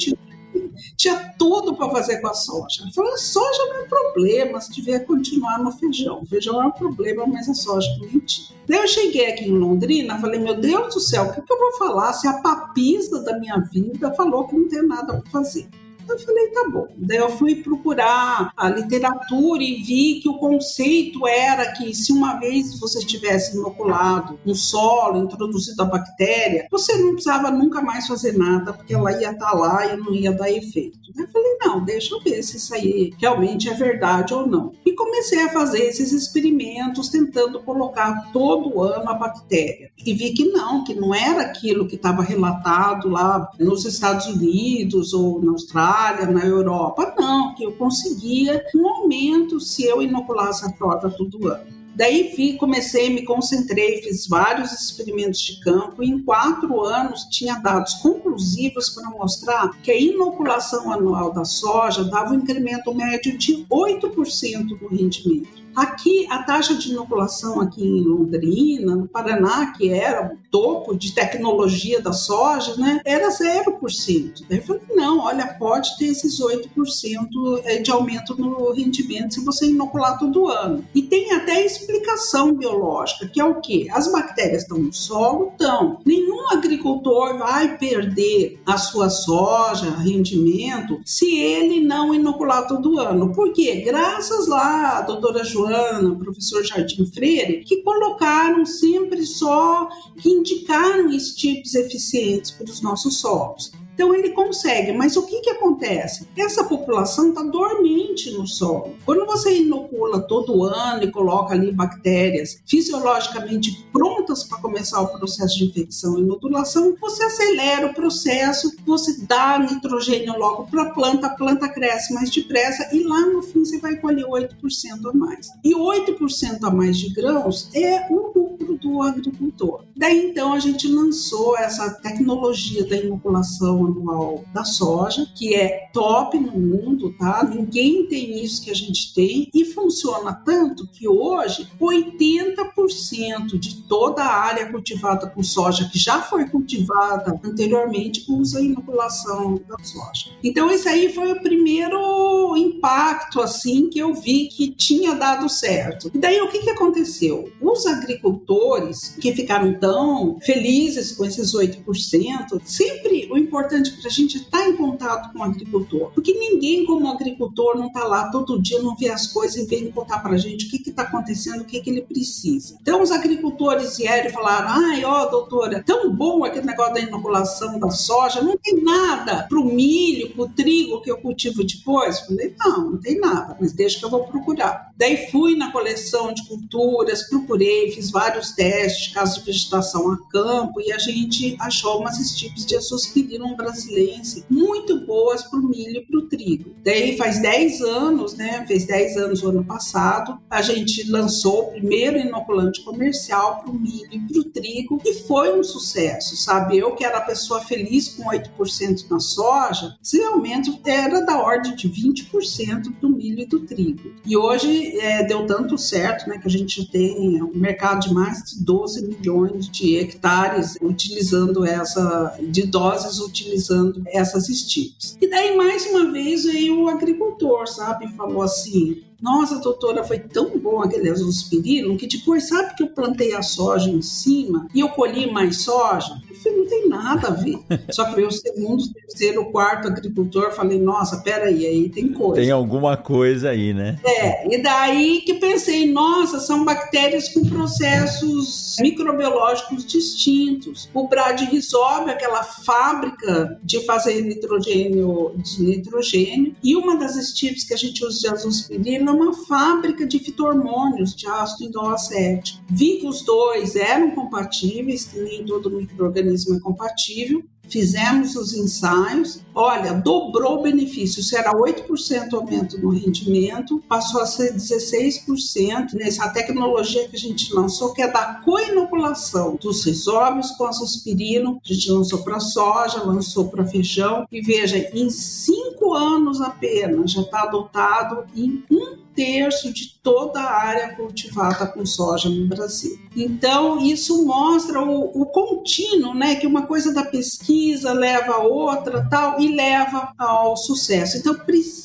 tinha tudo para fazer com a soja. Ele falou: a soja não é problema, se tiver continuar no feijão. O feijão é um problema, mas a soja também tinha. Daí eu cheguei aqui em Londrina, falei: meu Deus do céu, o que, que eu vou falar se a papisa da minha vida falou que não tem nada para fazer? Eu falei, tá bom. Daí eu fui procurar a literatura e vi que o conceito era que se uma vez você tivesse inoculado no solo, introduzido a bactéria, você não precisava nunca mais fazer nada, porque ela ia estar tá lá e não ia dar efeito. Eu falei, não, deixa eu ver se isso aí realmente é verdade ou não. E comecei a fazer esses experimentos, tentando colocar todo ano a bactéria. E vi que não, que não era aquilo que estava relatado lá nos Estados Unidos ou na Austrália Austrália, na Europa. Não, que eu conseguia um aumento se eu inoculasse a frota todo ano. Daí vi, comecei, me concentrei, fiz vários experimentos de campo e em quatro anos tinha dados conclusivos para mostrar que a inoculação anual da soja dava um incremento médio de 8% no rendimento. Aqui, a taxa de inoculação aqui em Londrina, no Paraná, que era o topo de tecnologia da soja, né, era 0%. Daí eu falei, não, olha, pode ter esses 8% é, de aumento no rendimento se você inocular todo ano. E tem até explicação biológica, que é o quê? As bactérias estão no solo? Estão. Nenhum agricultor vai perder a sua soja, rendimento, se ele não inocular todo ano. Por quê? Graças lá, doutora Joana Joana, professor Jardim Freire, que colocaram sempre só, que indicaram esses tipos eficientes para os nossos solos. Então ele consegue, mas o que, que acontece? Essa população está dormente no solo. Quando você inocula todo ano e coloca ali bactérias fisiologicamente prontas para começar o processo de infecção e nodulação, você acelera o processo, você dá nitrogênio logo para a planta, a planta cresce mais depressa e lá no fim você vai colher 8% a mais. E 8% a mais de grãos é o lucro do agricultor. Daí então a gente lançou essa tecnologia da inoculação anual da soja, que é top no mundo, tá? Ninguém tem isso que a gente tem e funciona tanto que hoje 80% de toda a área cultivada com soja que já foi cultivada anteriormente usa inoculação da soja. Então esse aí foi o primeiro impacto assim que eu vi que tinha dado certo. E daí o que que aconteceu? Os agricultores que ficaram tão felizes com esses 8%, sempre o importante importante para a gente estar tá em contato com o agricultor, porque ninguém como agricultor não está lá todo dia, não vê as coisas e vem contar para a gente o que está acontecendo, o que, que ele precisa. Então os agricultores vieram e falaram, ai, ó, doutora, tão bom aquele negócio da inoculação da soja, não tem nada para o milho, para o trigo que eu cultivo depois? Falei, não, não tem nada, mas deixa que eu vou procurar. Daí fui na coleção de culturas, procurei, fiz vários testes casos de vegetação a campo e a gente achou umas estípes de azospirina brasileirense muito boas para o milho e para o trigo. Daí faz 10 anos, né? Fez 10 anos o ano passado, a gente lançou o primeiro inoculante comercial para o milho e para o trigo e foi um sucesso, sabe? Eu que era a pessoa feliz com 8% na soja, esse aumento era da ordem de 20% do milho e do trigo. E hoje é, deu tanto certo, né, que a gente tem um mercado de mais de 12 milhões de hectares utilizando essa, de doses utilizando essas estímulos. E daí, mais uma vez, veio o agricultor, sabe? Falou assim: nossa, doutora, foi tão bom aquele azospirilo que depois, sabe que eu plantei a soja em cima e eu colhi mais soja? Eu não tem nada a ver. Só que veio o segundo, terceiro, quarto agricultor, falei, nossa, peraí, aí tem coisa. Tem alguma coisa aí, né? É, e daí que pensei, nossa, são bactérias com processos microbiológicos distintos. O Bradyrhizobia, aquela fábrica de fazer nitrogênio, de nitrogênio, e uma das estirpes que a gente usa de azospirilo numa fábrica de fitormônios de ácido indolacético. Vi que os dois eram compatíveis, que nem todo microorganismo compatível, Fizemos os ensaios, olha, dobrou o benefício. Se era 8% aumento no rendimento, passou a ser 16% nessa tecnologia que a gente lançou, que é da coinoculação dos risóbios com azospirino. A gente lançou para soja, lançou para feijão. E veja, em cinco anos apenas, já está adotado em um terço de toda a área cultivada com soja no Brasil. Então, isso mostra o, o contínuo, né? Que uma coisa da pesquisa leva a outra, tal, e leva ao sucesso. Então, precisa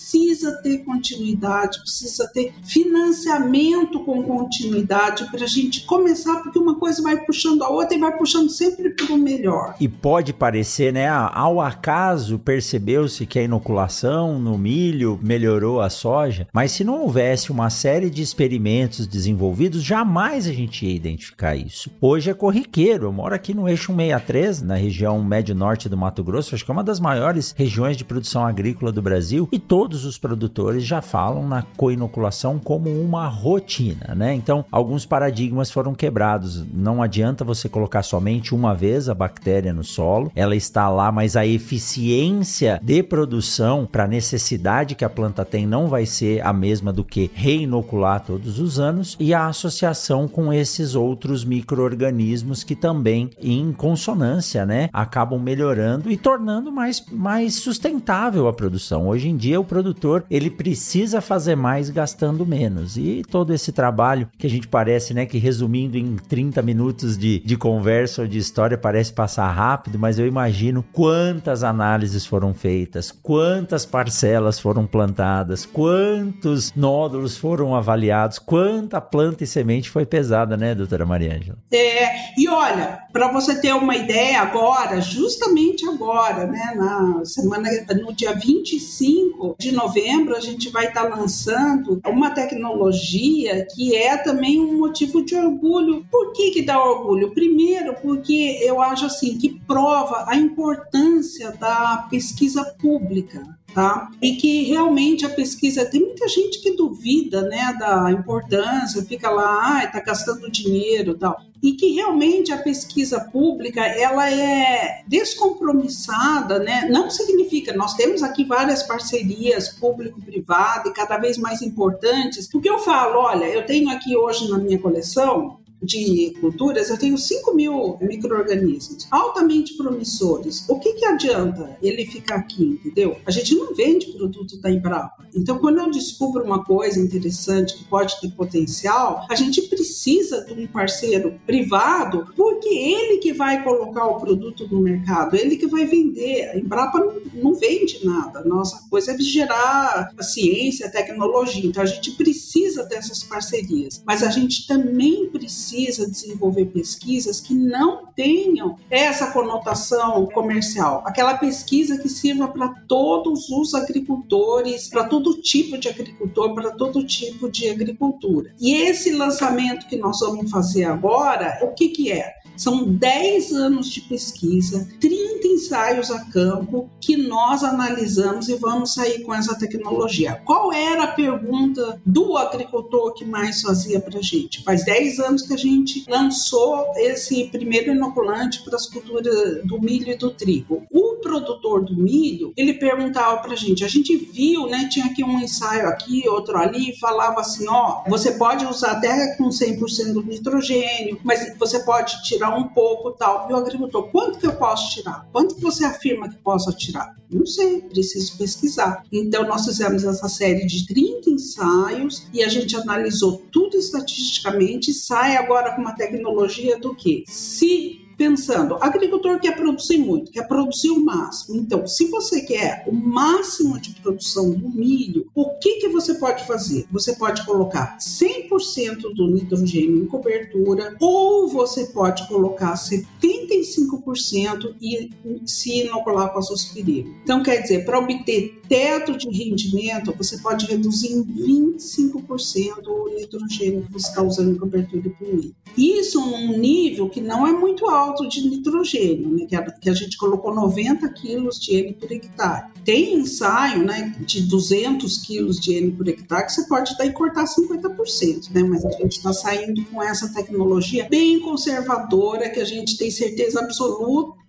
ter continuidade, precisa ter financiamento com continuidade para a gente começar, porque uma coisa vai puxando a outra e vai puxando sempre para o melhor. E pode parecer, né? Ao acaso percebeu-se que a inoculação no milho melhorou a soja, mas se não houvesse uma série de experimentos desenvolvidos, jamais a gente ia identificar isso. Hoje é corriqueiro. Eu moro aqui no eixo 163, na região médio-norte do Mato Grosso, acho que é uma das maiores regiões de produção agrícola do Brasil, e todos os produtores já falam na coinoculação como uma rotina, né? Então, alguns paradigmas foram quebrados. Não adianta você colocar somente uma vez a bactéria no solo, ela está lá, mas a eficiência de produção para a necessidade que a planta tem não vai ser a mesma do que reinocular todos os anos, e a associação com esses outros micro-organismos que também, em consonância, né, acabam melhorando e tornando mais, mais sustentável a produção. Hoje em dia, o produtor ele precisa fazer mais gastando menos. E todo esse trabalho que a gente parece, né, que resumindo em 30 minutos de, de conversa ou de história, parece passar rápido, mas eu imagino quantas análises foram feitas, quantas parcelas foram plantadas, quantos nós módulos foram avaliados, quanta planta e semente foi pesada, né, doutora Mariângela? É, e olha, para você ter uma ideia agora, justamente agora, né, na semana, no dia 25 de novembro, a gente vai estar tá lançando uma tecnologia que é também um motivo de orgulho. Por que que dá orgulho? Primeiro, porque eu acho assim, que prova a importância da pesquisa pública tá? E que realmente a pesquisa tem muita gente que duvida, né, da importância, fica lá, ah, tá gastando dinheiro, tal. E que realmente a pesquisa pública ela é descompromissada, né? Não significa nós temos aqui várias parcerias público-privado e cada vez mais importantes. Porque eu falo, olha, eu tenho aqui hoje na minha coleção de culturas, eu tenho 5 mil micro-organismos altamente promissores. O que, que adianta ele ficar aqui, entendeu? A gente não vende produto da Embrapa. Então, quando eu descubro uma coisa interessante que pode ter potencial, a gente precisa de um parceiro privado, porque ele que vai colocar o produto no mercado, ele que vai vender. A Embrapa não, não vende nada. Nossa coisa é gerar a ciência, a tecnologia. Então, a gente precisa dessas parcerias. Mas a gente também precisa precisa desenvolver pesquisas que não tenham essa conotação comercial, aquela pesquisa que sirva para todos os agricultores, para todo tipo de agricultor, para todo tipo de agricultura. E esse lançamento que nós vamos fazer agora, o que, que é? São 10 anos de pesquisa, 30 ensaios a campo que nós analisamos e vamos sair com essa tecnologia. Qual era a pergunta do agricultor que mais fazia para a gente? Faz 10 anos que a gente lançou esse primeiro inoculante para as culturas do milho e do trigo. O produtor do milho, ele perguntava para a gente, a gente viu, né, tinha aqui um ensaio aqui, outro ali, falava assim, ó, você pode usar até com 100% do nitrogênio, mas você pode tirar um pouco tal. E o agricultor, quanto que eu posso tirar? Quanto que você afirma que possa tirar? Não sei, preciso pesquisar. Então, nós fizemos essa série de 30 ensaios e a gente analisou tudo estatisticamente. Sai agora com uma tecnologia do que? Se pensando, agricultor quer produzir muito, quer produzir o máximo. Então, se você quer o máximo de produção do milho, o que, que você pode fazer? Você pode colocar 100% do nitrogênio em cobertura, ou você pode colocar 75% e se inocular com azospirina. Então, quer dizer, para obter teto de rendimento, você pode reduzir em 25% o nitrogênio que você está usando em cobertura para o milho. Isso num nível que não é muito alto de nitrogênio, né, que, a, que a gente colocou 90 quilos de N por hectare. Tem ensaio né, de 200 quilos de N por hectare que você pode daí cortar 50%, né, mas a gente está saindo com essa tecnologia bem conservadora que a gente tem certeza absoluta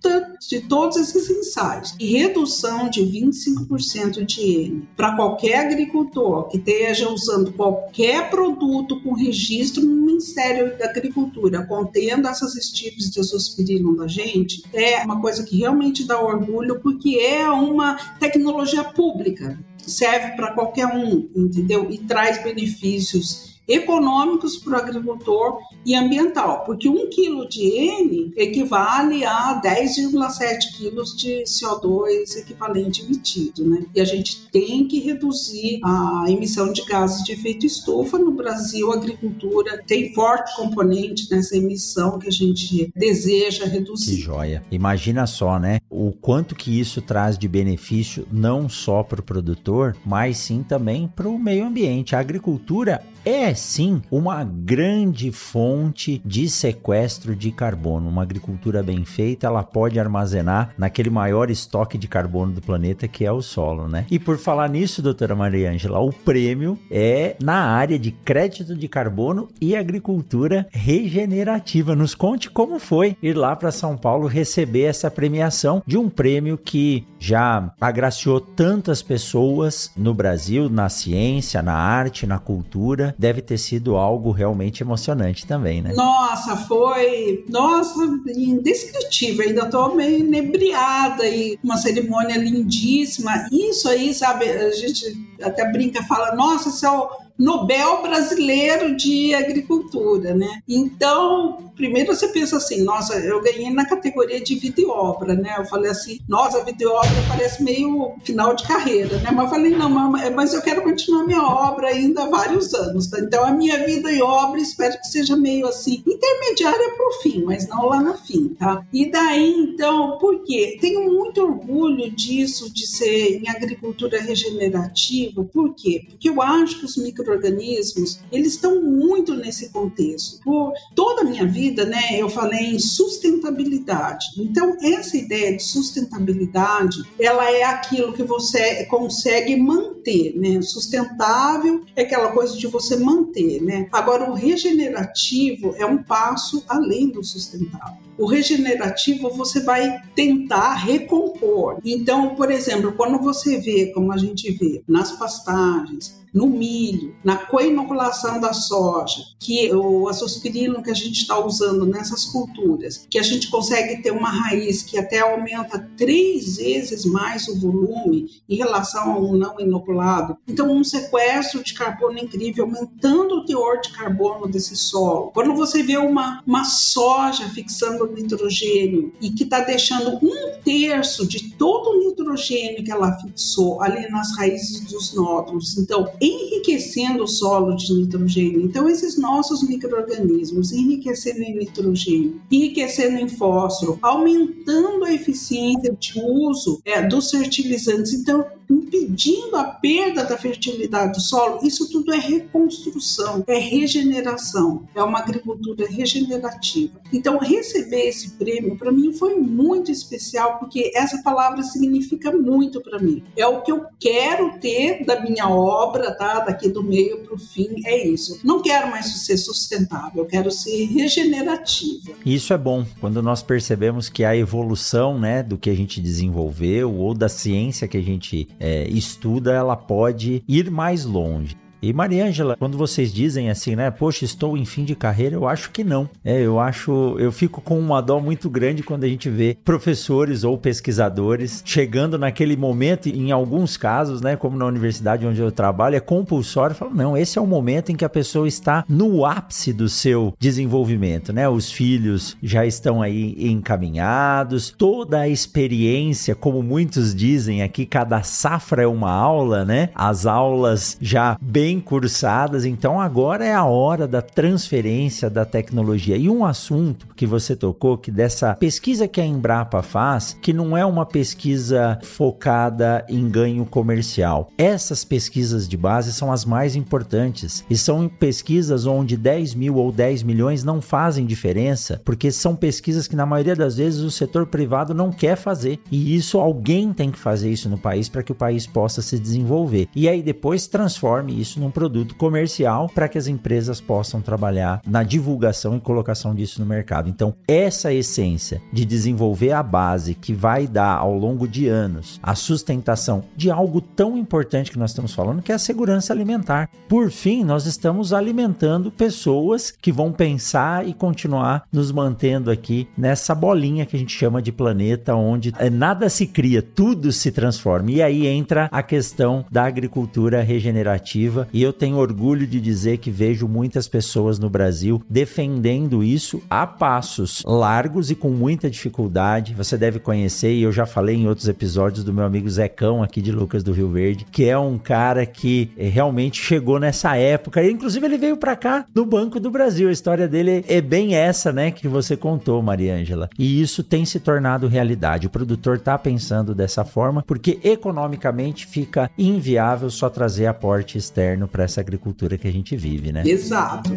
de todos esses ensaios. E redução de 25% de N para qualquer agricultor que esteja usando qualquer produto com registro no Ministério da Agricultura contendo essas estirpes de azospirina da gente é uma coisa que realmente dá orgulho porque é uma tecnologia pública serve para qualquer um, entendeu? E traz benefícios econômicos para o agricultor e ambiental, porque um quilo de N equivale a 10,7 quilos de CO2 equivalente emitido, né? E a gente tem que reduzir a emissão de gases de efeito estufa. No Brasil, a agricultura tem forte componente nessa emissão que a gente deseja reduzir. Que joia! Imagina só, né? O quanto que isso traz de benefício não só para o produtor, mas sim também para o meio ambiente. A agricultura é sim uma grande fonte de sequestro de carbono. Uma agricultura bem feita, ela pode armazenar naquele maior estoque de carbono do planeta que é o solo, né? E por falar nisso, doutora Maria Ângela, o prêmio é na área de crédito de carbono e agricultura regenerativa. Nos conte como foi ir lá para São Paulo receber essa premiação de um prêmio que já agraciou tantas pessoas no Brasil, na ciência, na arte, na cultura deve ter sido algo realmente emocionante também, né? Nossa, foi, nossa, indescritível. Ainda tô meio inebriada e uma cerimônia lindíssima. Isso aí, sabe, a gente até brinca, fala, nossa, isso é o Nobel brasileiro de agricultura, né? Então, primeiro você pensa assim, nossa, eu ganhei na categoria de vida e obra, né? Eu falei assim, nossa, vida e obra parece meio final de carreira, né? Mas eu falei, não, mas eu quero continuar minha obra ainda há vários anos, tá? Então, a minha vida e obra, espero que seja meio assim, intermediária para o fim, mas não lá no fim, tá? E daí, então, por quê? Tenho muito orgulho disso, de ser em agricultura regenerativa, por quê? Porque eu acho que os micro micro-organismos, eles estão muito nesse contexto. Por toda a minha vida, né, eu falei em sustentabilidade. Então, essa ideia de sustentabilidade, ela é aquilo que você consegue manter, né? Sustentável é aquela coisa de você manter, né? Agora, o regenerativo é um passo além do sustentável. O regenerativo você vai tentar recompor. Então, por exemplo, quando você vê, como a gente vê nas pastagens, no milho, na coinoculação da soja, que o azospirino que a gente está usando nessas culturas, que a gente consegue ter uma raiz que até aumenta três vezes mais o volume em relação a um não inoculado. Então, um sequestro de carbono incrível, aumentando o teor de carbono desse solo. Quando você vê uma, uma soja fixando nitrogênio e que está deixando um terço de todo o nitrogênio que ela fixou ali nas raízes dos nódulos, então enriquecendo o solo de nitrogênio. Então, esses nossos micro-organismos enriquecendo em nitrogênio, enriquecendo em fósforo, aumentando a eficiência de uso é, dos fertilizantes. Então, impedindo a perda da fertilidade do solo, isso tudo é reconstrução, é regeneração, é uma agricultura regenerativa. Então, receber esse prêmio para mim foi muito especial, porque essa palavra significa muito para mim. É o que eu quero ter da minha obra, tá? Daqui do meio para o fim, é isso. Não quero mais ser sustentável, eu quero ser regenerativa. Isso é bom, quando nós percebemos que a evolução, né, do que a gente desenvolveu ou da ciência que a gente é, estuda, ela pode ir mais longe. E Mariângela, quando vocês dizem assim, né, poxa, estou em fim de carreira, eu acho que não. É, eu acho, eu fico com uma dó muito grande quando a gente vê professores ou pesquisadores chegando naquele momento, em alguns casos, né, como na universidade onde eu trabalho, é compulsório, falam, não, esse é o momento em que a pessoa está no ápice do seu desenvolvimento, né? Os filhos já estão aí encaminhados, toda a experiência, como muitos dizem aqui, cada safra é uma aula, né? As aulas já bem bem cursadas, então agora é a hora da transferência da tecnologia. E um assunto que você tocou, que dessa pesquisa que a Embrapa faz, que não é uma pesquisa focada em ganho comercial. Essas pesquisas de base são as mais importantes e são pesquisas onde 10 mil ou 10 milhões não fazem diferença, porque são pesquisas que na maioria das vezes o setor privado não quer fazer. E isso alguém tem que fazer isso no país para que o país possa se desenvolver. E aí depois transforme isso num produto comercial para que as empresas possam trabalhar na divulgação e colocação disso no mercado. Então, essa essência de desenvolver a base que vai dar ao longo de anos a sustentação de algo tão importante que nós estamos falando, que é a segurança alimentar. Por fim, nós estamos alimentando pessoas que vão pensar e continuar nos mantendo aqui nessa bolinha que a gente chama de planeta, onde eh, nada se cria, tudo se transforma. E aí entra a questão da agricultura regenerativa e eu tenho orgulho de dizer que vejo muitas pessoas no Brasil defendendo isso a passos largos e com muita dificuldade. Você deve conhecer, e eu já falei em outros episódios do meu amigo Zecão aqui de Lucas do Rio Verde, que é um cara que eh, realmente chegou nessa época. Inclusive, ele veio para cá do Banco do Brasil. A história dele é bem essa, né, que você contou, Mariângela. E isso tem se tornado realidade. O produtor tá pensando dessa forma porque economicamente fica inviável só trazer aporte externo para essa agricultura que a gente vive, né? Exato.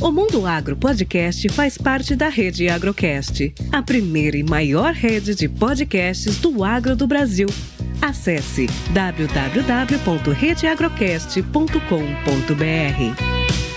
O Mundo Agro Podcast faz parte da rede Agrocast, a primeira e maior rede de podcasts do agro do Brasil. Acesse www.redeagrocast.com.br.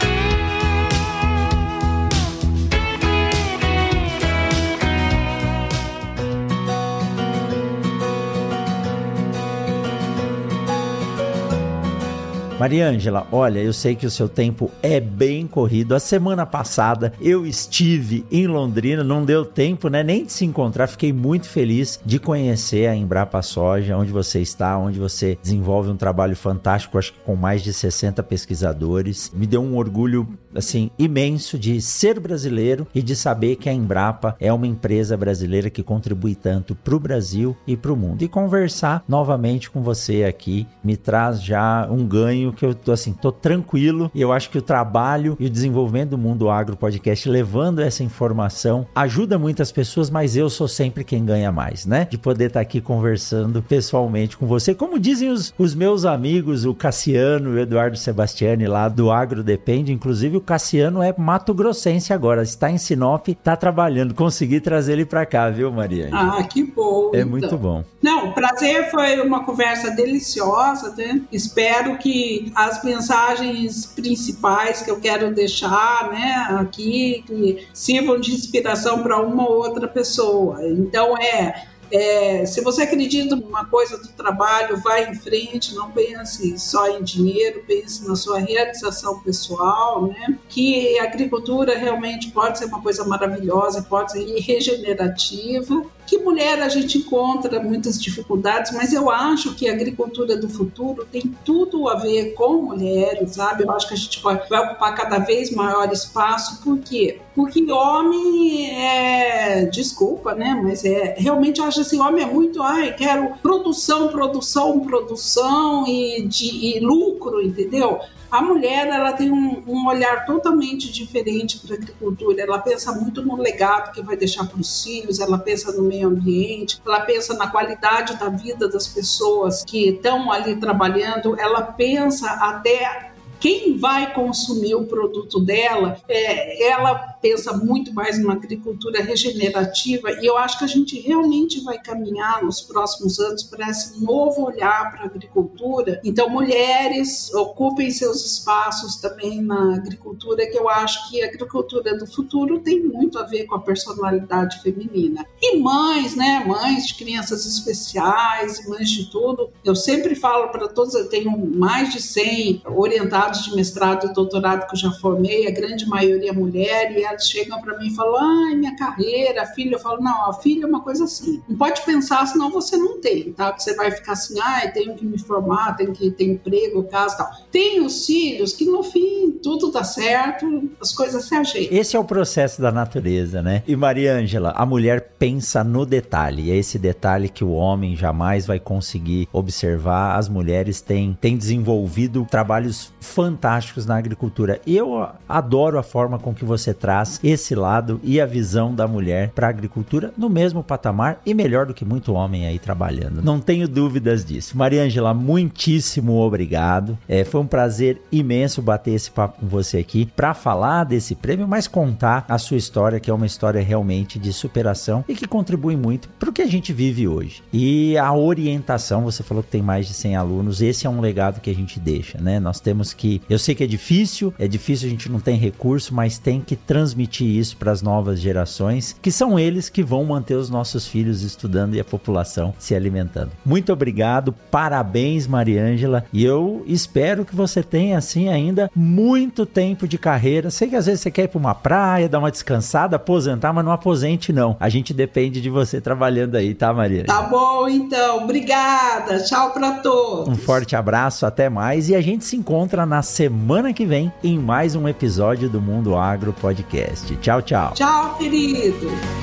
Mariângela, olha, eu sei que o seu tempo é bem corrido. A semana passada eu estive em Londrina, não deu tempo, né, nem de se encontrar. Fiquei muito feliz de conhecer a Embrapa Soja, onde você está, onde você desenvolve um trabalho fantástico, acho que com mais de 60 pesquisadores. Me deu um orgulho assim imenso de ser brasileiro e de saber que a Embrapa é uma empresa brasileira que contribui tanto para o Brasil e para o mundo. E conversar novamente com você aqui me traz já um ganho que eu tô assim, tô tranquilo e eu acho que o trabalho e o desenvolvimento do Mundo Agro Podcast levando essa informação ajuda muitas pessoas, mas eu sou sempre quem ganha mais, né? De poder estar tá aqui conversando pessoalmente com você. Como dizem os, os meus amigos, o Cassiano e o Eduardo Sebastiani lá do Agro Depende, inclusive o Cassiano é Mato Grossense agora, está em Sinop, está trabalhando. Consegui trazer ele para cá, viu, Maria? Ah, que bom. É então. muito bom. Não, prazer foi uma conversa deliciosa, né? Espero que as mensagens principais que eu quero deixar né, aqui, que sirvam de inspiração para uma ou outra pessoa. Então, é é, se você acredita numa coisa do trabalho, vai em frente, não pense só em dinheiro, pense na sua realização pessoal, né? Que a agricultura realmente pode ser uma coisa maravilhosa, pode ser regenerativa. Que mulher a gente encontra muitas dificuldades, mas eu acho que a agricultura do futuro tem tudo a ver com mulheres, sabe? Eu acho que a gente vai ocupar cada vez maior espaço, por quê? Porque homem é. Desculpa, né? Mas é. Realmente eu assim: homem é muito. Ai, quero produção, produção, produção e, de, e lucro, entendeu? A mulher ela tem um, um olhar totalmente diferente para a agricultura. Ela pensa muito no legado que vai deixar para os filhos, ela pensa no meio ambiente, ela pensa na qualidade da vida das pessoas que estão ali trabalhando, ela pensa até quem vai consumir o produto dela, é, ela pensa muito mais numa agricultura regenerativa e eu acho que a gente realmente vai caminhar nos próximos anos para esse novo olhar para a agricultura. Então, mulheres ocupem seus espaços também na agricultura, que eu acho que a agricultura do futuro tem muito a ver com a personalidade feminina. E mães, né? Mães de crianças especiais, mães de tudo. Eu sempre falo para todos, eu tenho mais de 100 orientados de mestrado e doutorado que eu já formei, a grande maioria mulher, e elas chegam para mim e falam: ai, minha carreira, filha. Eu falo: não, a filha é uma coisa assim. Não pode pensar, senão você não tem, tá? Você vai ficar assim, ai, tenho que me formar, tenho que ter emprego, casa tal. Tem os filhos que no fim tudo dá certo, as coisas se ajeitam. Esse é o processo da natureza, né? E Maria Ângela, a mulher pensa no detalhe, é esse detalhe que o homem jamais vai conseguir observar. As mulheres têm, têm desenvolvido trabalhos fantásticos na agricultura. Eu adoro a forma com que você traz esse lado e a visão da mulher para a agricultura no mesmo patamar e melhor do que muito homem aí trabalhando. Não tenho dúvidas disso. Maria Ângela, muitíssimo obrigado. É, foi um prazer imenso bater esse papo com você aqui para falar desse prêmio, mas contar a sua história, que é uma história realmente de superação e que contribui muito para o que a gente vive hoje. E a orientação, você falou que tem mais de 100 alunos, esse é um legado que a gente deixa, né? Nós temos que, eu sei que é difícil, é difícil, a gente não tem recurso, mas tem que transmitir isso para as novas gerações, que são eles que vão manter os nossos filhos estudando e a população se alimentando. Muito obrigado, parabéns, Mariângela, e eu espero que você tenha assim ainda muito tempo de carreira. Sei que às vezes você quer ir para uma praia, dar uma descansada, aposentar, mas não aposente não. A gente depende de você trabalhando aí, tá, Maria? Tá bom, então. Obrigada. Tchau para todos. Um forte abraço, até mais e a gente se encontra na semana que vem em mais um episódio do Mundo Agro Podcast. Tchau, tchau. Tchau, querido.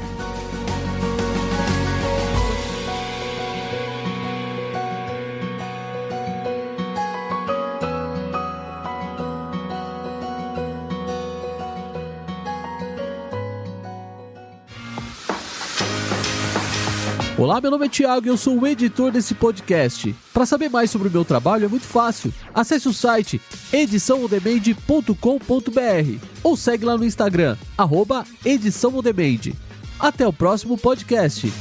Olá, meu nome é Thiago e eu sou o editor desse podcast. Para saber mais sobre o meu trabalho é muito fácil. Acesse o site ediçãoondemand.com.br ou segue lá no Instagram, arroba. Até o próximo podcast.